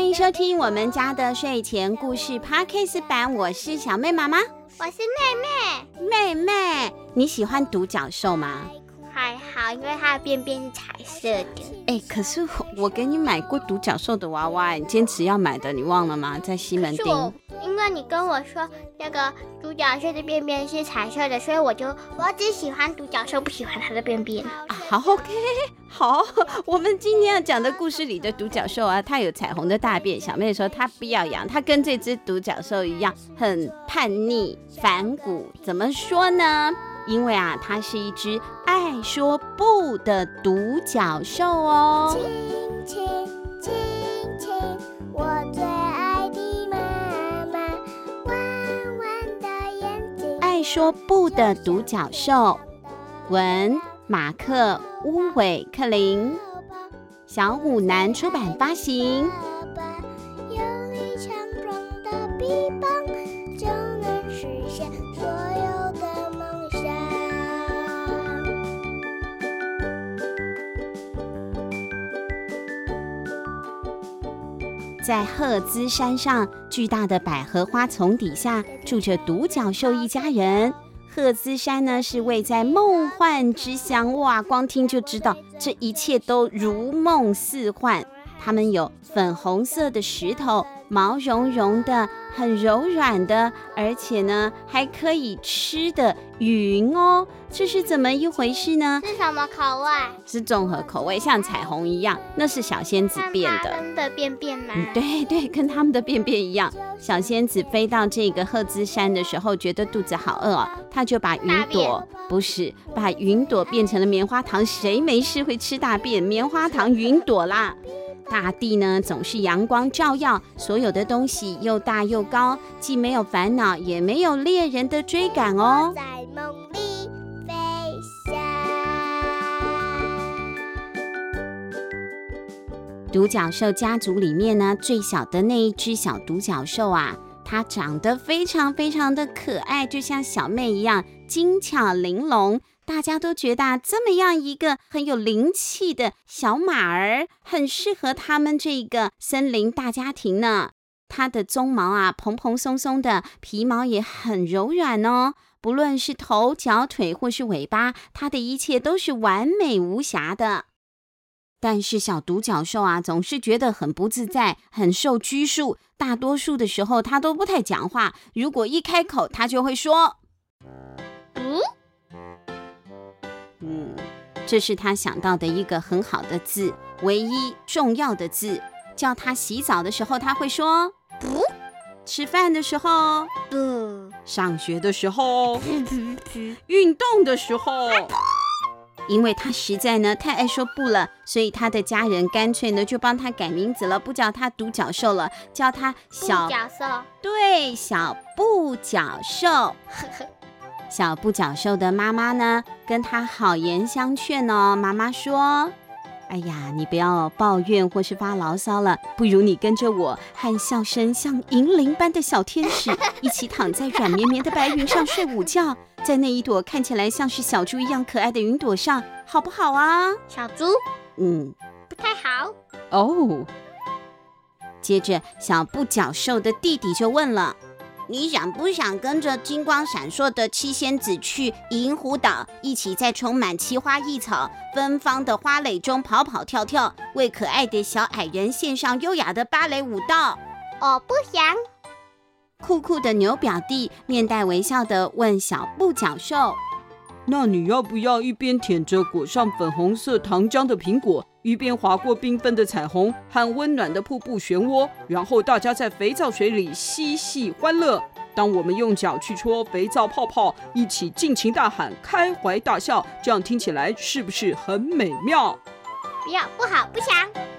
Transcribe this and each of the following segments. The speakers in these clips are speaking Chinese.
欢迎收听我们家的睡前故事 Podcast 版，我是小妹妈妈，我是妹妹。妹妹，你喜欢独角兽吗？因为它的便便是彩色的。哎，可是我给你买过独角兽的娃娃，你坚持要买的，你忘了吗？在西门町。因为你跟我说那个独角兽的便便是彩色的，所以我就我只喜欢独角兽，不喜欢它的便便。啊，好，OK，好。我们今天要讲的故事里的独角兽啊，它有彩虹的大便。小妹说她不要养，她跟这只独角兽一样，很叛逆、反骨。怎么说呢？因为啊，它是一只爱说不的独角兽哦。亲亲亲亲，我最爱的妈妈，弯弯的眼睛。爱说不的独角兽，文马克乌韦克林，小虎南出版发行。在赫兹山上，巨大的百合花丛底下住着独角兽一家人。赫兹山呢，是位在梦幻之乡，哇，光听就知道这一切都如梦似幻。他们有粉红色的石头。毛茸茸的，很柔软的，而且呢还可以吃的云哦，这是怎么一回事呢？是什么口味？是综合口味，像彩虹一样。那是小仙子变的。他们的便便吗？嗯，对对，跟他们的便便一样。小仙子飞到这个赫兹山的时候，觉得肚子好饿哦，他就把云朵不是把云朵变成了棉花糖。谁没事会吃大便？棉花糖云朵啦。大地呢，总是阳光照耀，所有的东西又大又高，既没有烦恼，也没有猎人的追赶哦。在梦里飞翔。独角兽家族里面呢，最小的那一只小独角兽啊，它长得非常非常的可爱，就像小妹一样，精巧玲珑。大家都觉得这么样一个很有灵气的小马儿，很适合他们这个森林大家庭呢。它的鬃毛啊，蓬蓬松松的，皮毛也很柔软哦。不论是头、脚、腿或是尾巴，它的一切都是完美无瑕的。但是小独角兽啊，总是觉得很不自在，很受拘束。大多数的时候，它都不太讲话。如果一开口，它就会说：“这是他想到的一个很好的字，唯一重要的字。叫他洗澡的时候，他会说不；吃饭的时候不；上学的时候不；运动的时候。因为他实在呢太爱说不了，所以他的家人干脆呢就帮他改名字了，不叫他独角兽了，叫他小角兽。对，小不角兽。小不角兽的妈妈呢，跟他好言相劝哦。妈妈说：“哎呀，你不要抱怨或是发牢骚了，不如你跟着我，和笑声像银铃般的小天使一起躺在软绵绵的白云上睡午觉，在那一朵看起来像是小猪一样可爱的云朵上，好不好啊？”小猪，嗯，不太好哦。接着，小不角兽的弟弟就问了。你想不想跟着金光闪烁的七仙子去银湖岛，一起在充满奇花异草、芬芳的花蕾中跑跑跳跳，为可爱的小矮人献上优雅的芭蕾舞蹈？我不想。酷酷的牛表弟面带微笑地问小布角兽：“那你要不要一边舔着裹上粉红色糖浆的苹果？”一边划过缤纷的彩虹和温暖的瀑布漩涡，然后大家在肥皂水里嬉戏欢乐。当我们用脚去戳肥皂泡泡，一起尽情大喊、开怀大笑，这样听起来是不是很美妙？不要，不好，不想。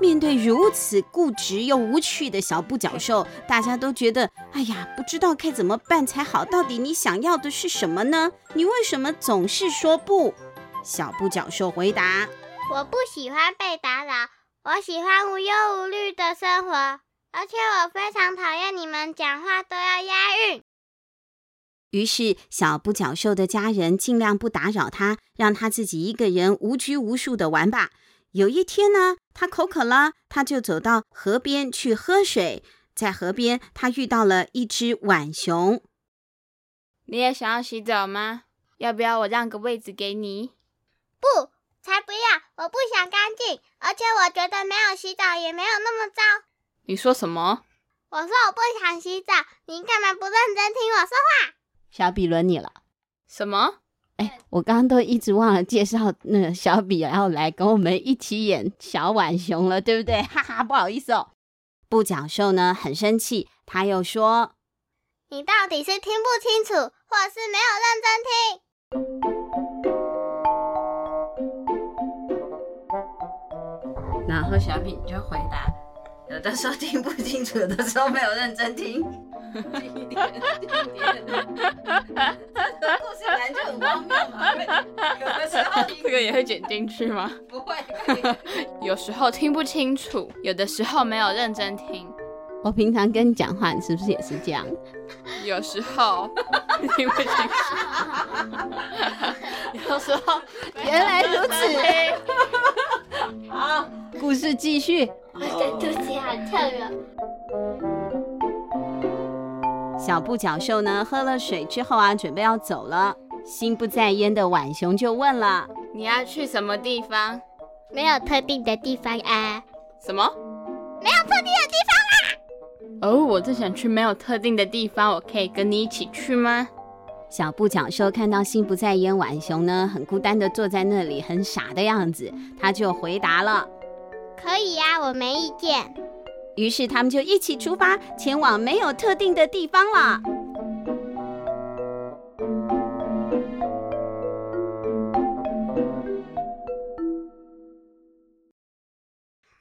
面对如此固执又无趣的小不角兽，大家都觉得，哎呀，不知道该怎么办才好。到底你想要的是什么呢？你为什么总是说不？小不角兽回答：我不喜欢被打扰，我喜欢无忧无虑的生活，而且我非常讨厌你们讲话都要押韵。于是小不角兽的家人尽量不打扰他，让他自己一个人无拘无束的玩吧。有一天呢，他口渴了，他就走到河边去喝水。在河边，他遇到了一只浣熊。你也想要洗澡吗？要不要我让个位置给你？不，才不要！我不想干净，而且我觉得没有洗澡也没有那么糟。你说什么？我说我不想洗澡，你干嘛不认真听我说话？小比轮你了。什么？哎，我刚刚都一直忘了介绍那个小比要来跟我们一起演小浣熊了，对不对？哈哈，不好意思哦。不角兽呢很生气，他又说：“你到底是听不清楚，或是没有认真听？”然后小比就回答：“有的时候听不清楚，有的时候没有认真听。”故事本来就很荒谬嘛，有的时候这个也会剪进去吗？不会。有时候听不清楚，有的时候没有认真听。我平常跟你讲话，你是不是也是这样？有时候听不清楚，有时候原来如此。好，故事继续。我的肚子好痛啊！小布角兽呢，喝了水之后啊，准备要走了。心不在焉的浣熊就问了：“你要去什么地方？”“没有特定的地方啊。”“什么？”“没有特定的地方啊。”“哦，我正想去没有特定的地方，我可以跟你一起去吗？”小布角兽看到心不在焉浣熊呢，很孤单的坐在那里，很傻的样子，他就回答了：“可以呀，我没意见。”于是他们就一起出发，前往没有特定的地方了。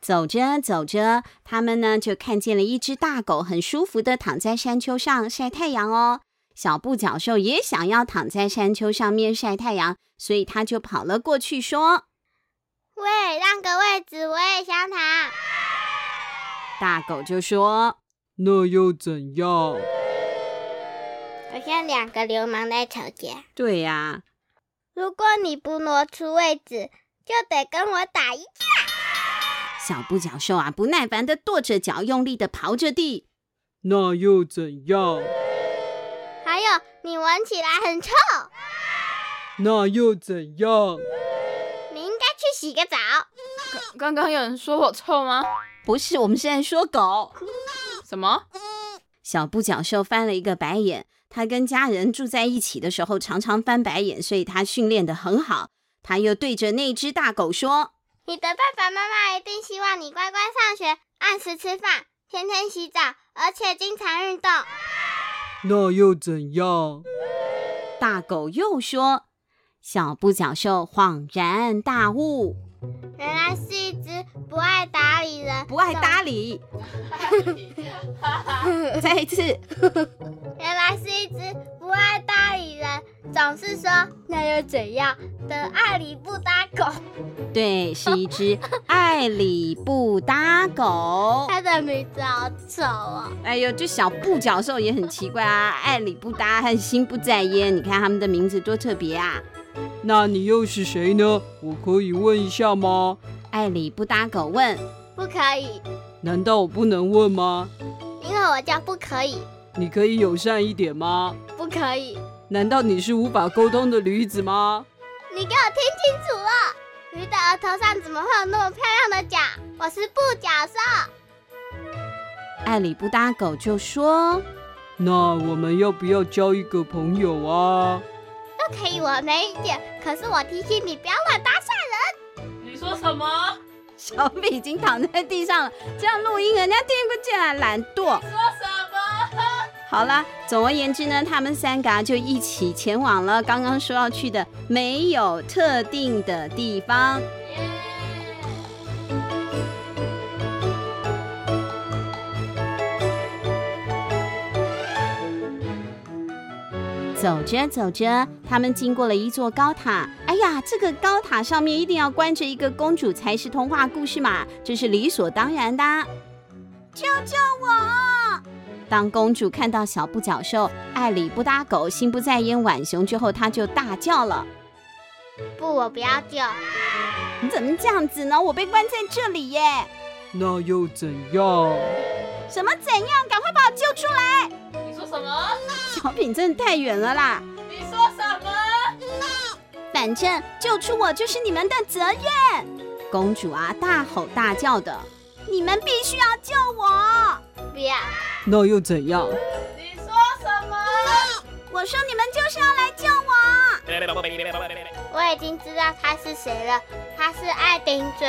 走着走着，他们呢就看见了一只大狗，很舒服的躺在山丘上晒太阳哦。小不角兽也想要躺在山丘上面晒太阳，所以他就跑了过去，说：“喂，让个位置，我也想躺。”大狗就说：“那又怎样？”好像两个流氓在吵架。对呀、啊，如果你不挪出位置，就得跟我打一架。小布角兽啊，不耐烦的跺着脚，用力的刨着地。那又怎样？还有，你闻起来很臭。那又怎样？你应该去洗个澡。刚刚有人说我臭吗？不是，我们现在说狗。什么？小不角兽翻了一个白眼。他跟家人住在一起的时候，常常翻白眼，所以他训练得很好。他又对着那只大狗说：“你的爸爸妈妈一定希望你乖乖上学，按时吃饭，天天洗澡，而且经常运动。”那又怎样？大狗又说。小不角兽恍然大悟。原来是一只不爱搭理人，不爱搭理。再一次，原来是一只不爱搭理人，总是说那又怎样的爱理不搭狗。对，是一只爱理不搭狗。它的名字好丑哦。哎呦，这小布角兽也很奇怪啊，爱理不搭和心不在焉，你看他们的名字多特别啊。那你又是谁呢？我可以问一下吗？爱理不搭狗问。不可以。难道我不能问吗？因为我叫不可以。你可以友善一点吗？不可以。难道你是无法沟通的驴子吗？你给我听清楚了，驴的额头上怎么会有那么漂亮的角？我是不角兽。爱理不搭狗就说：“那我们要不要交一个朋友啊？”可以，我没意见。可是我提醒你不要乱搭讪人。你说什么？小米已经躺在地上了，这样录音人家听不见啊，懒惰。说什么？好了，总而言之呢，他们三个就一起前往了刚刚说要去的没有特定的地方。走着走着，他们经过了一座高塔。哎呀，这个高塔上面一定要关着一个公主才是童话故事嘛，这是理所当然的。救救我！当公主看到小布脚兽爱理不搭狗，心不在焉浣熊之后，她就大叫了：“不，我不要救！你怎么这样子呢？我被关在这里耶！那又怎样？什么怎样？赶快把我救出来！什么？小品真的太远了啦！你说什么？反正救出我就是你们的责任。公主啊，大吼大叫的，你们必须要救我！不要！那又怎样？你说什么？我说你们就是要来救我！我已经知道她是谁了，她是爱顶嘴、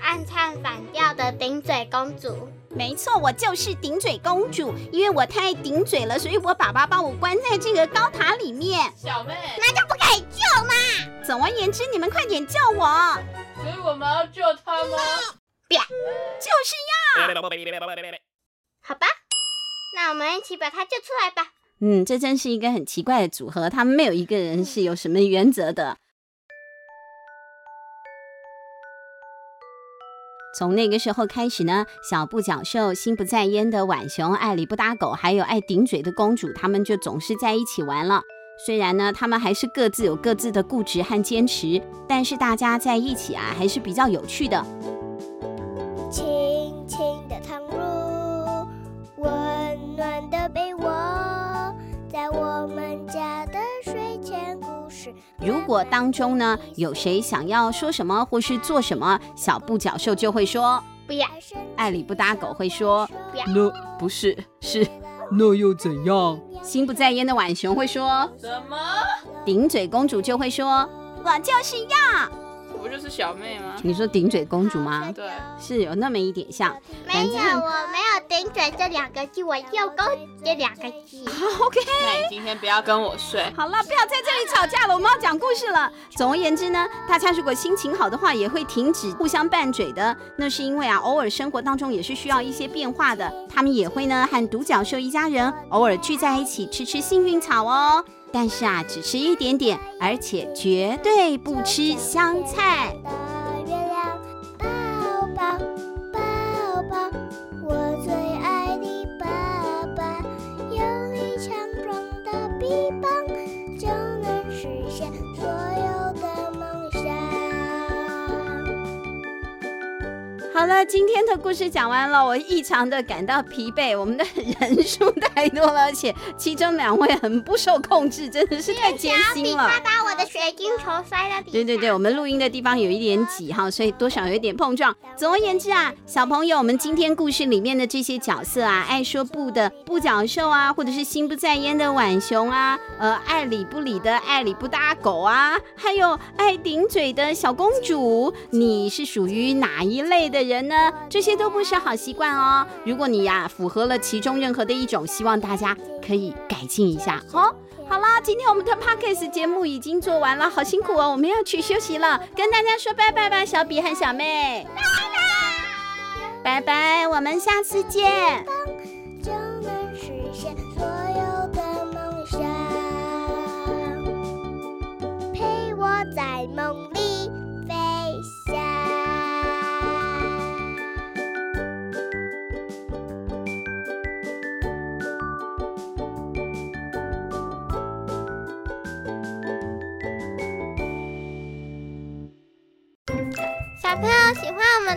暗唱反调的顶嘴公主。没错，我就是顶嘴公主，因为我太顶嘴了，所以我爸爸把我关在这个高塔里面。小妹，那就不可以救嘛！总而言之，你们快点救我！所以我们要救他吗？不要，就是要。好吧，那我们一起把他救出来吧。嗯，这真是一个很奇怪的组合，他们没有一个人是有什么原则的。从那个时候开始呢，小布脚兽、心不在焉的浣熊、爱理不搭狗，还有爱顶嘴的公主，他们就总是在一起玩了。虽然呢，他们还是各自有各自的固执和坚持，但是大家在一起啊，还是比较有趣的。如果当中呢，有谁想要说什么或是做什么，小布角兽就会说不要；爱理不搭狗会说不要。那不是，是那又怎样？心不在焉的浣熊会说什么？顶嘴公主就会说我就是要。不就是小妹吗？你说顶嘴公主吗？对，是有那么一点像。没有，我没有顶嘴这两个字，我有公这两个字。OK，那你今天不要跟我睡。好了，不要在这里吵架了，我们要讲故事了。总而言之呢，大家如果心情好的话，也会停止互相拌嘴的。那是因为啊，偶尔生活当中也是需要一些变化的。他们也会呢和独角兽一家人偶尔聚在一起吃吃幸运草哦。但是啊，只吃一点点，而且绝对不吃香菜。好了，今天的故事讲完了，我异常的感到疲惫。我们的人数太多了，而且其中两位很不受控制，真的是太艰辛了。他把我的水晶球摔到地。对对对，我们录音的地方有一点挤哈，所以多少有一点碰撞。总而言之啊，小朋友，我们今天故事里面的这些角色啊，爱说不的不脚兽啊，或者是心不在焉的浣熊啊，呃，爱理不理的爱理不搭狗啊，还有爱顶嘴的小公主，你是属于哪一类的人呢？这些都不是好习惯哦。如果你呀、啊、符合了其中任何的一种，希望大家可以改进一下。好、哦，好啦，今天我们的 Podcast 节目已经做完了，好辛苦哦，我们要去休息了，跟大家说拜拜吧，小比和小妹，拜拜，拜拜，我们下次见。就能实现所有的梦想，陪我在梦